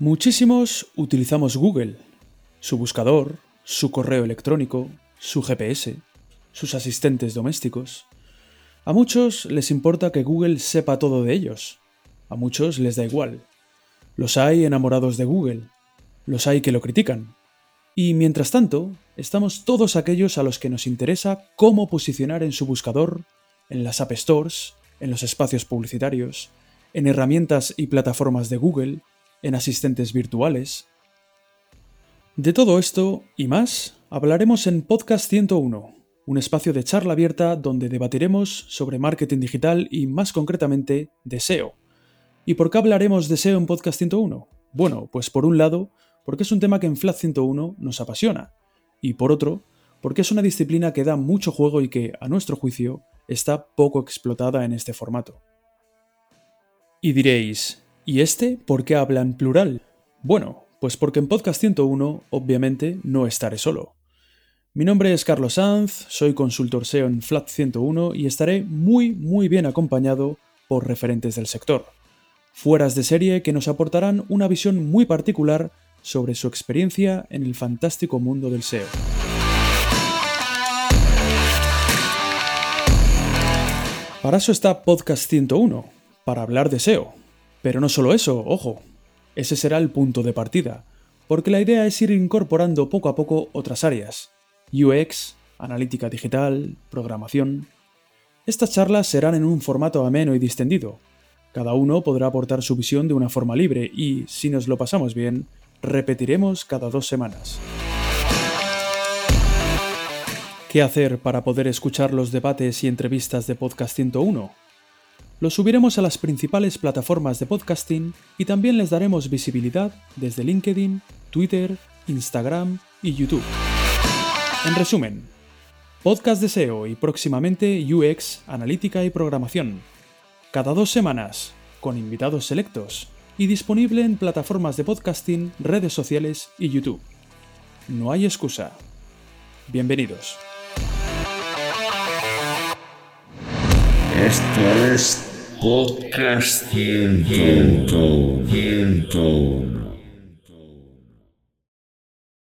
Muchísimos utilizamos Google, su buscador, su correo electrónico, su GPS, sus asistentes domésticos. A muchos les importa que Google sepa todo de ellos. A muchos les da igual. Los hay enamorados de Google. Los hay que lo critican. Y mientras tanto, estamos todos aquellos a los que nos interesa cómo posicionar en su buscador, en las App Stores, en los espacios publicitarios, en herramientas y plataformas de Google, en asistentes virtuales. De todo esto y más hablaremos en Podcast 101, un espacio de charla abierta donde debatiremos sobre marketing digital y más concretamente de SEO. ¿Y por qué hablaremos de SEO en Podcast 101? Bueno, pues por un lado, porque es un tema que en Flat 101 nos apasiona, y por otro, porque es una disciplina que da mucho juego y que, a nuestro juicio, está poco explotada en este formato. Y diréis, ¿Y este por qué habla en plural? Bueno, pues porque en Podcast 101, obviamente, no estaré solo. Mi nombre es Carlos Sanz, soy consultor SEO en Flat 101 y estaré muy, muy bien acompañado por referentes del sector. Fueras de serie que nos aportarán una visión muy particular sobre su experiencia en el fantástico mundo del SEO. Para eso está Podcast 101, para hablar de SEO, pero no solo eso, ojo, ese será el punto de partida, porque la idea es ir incorporando poco a poco otras áreas, UX, analítica digital, programación. Estas charlas serán en un formato ameno y distendido. Cada uno podrá aportar su visión de una forma libre y, si nos lo pasamos bien, repetiremos cada dos semanas. ¿Qué hacer para poder escuchar los debates y entrevistas de Podcast 101? Los subiremos a las principales plataformas de podcasting y también les daremos visibilidad desde LinkedIn, Twitter, Instagram y YouTube. En resumen, podcast de SEO y próximamente UX, analítica y programación. Cada dos semanas, con invitados selectos y disponible en plataformas de podcasting, redes sociales y YouTube. No hay excusa. Bienvenidos. Esto es Podcast 101.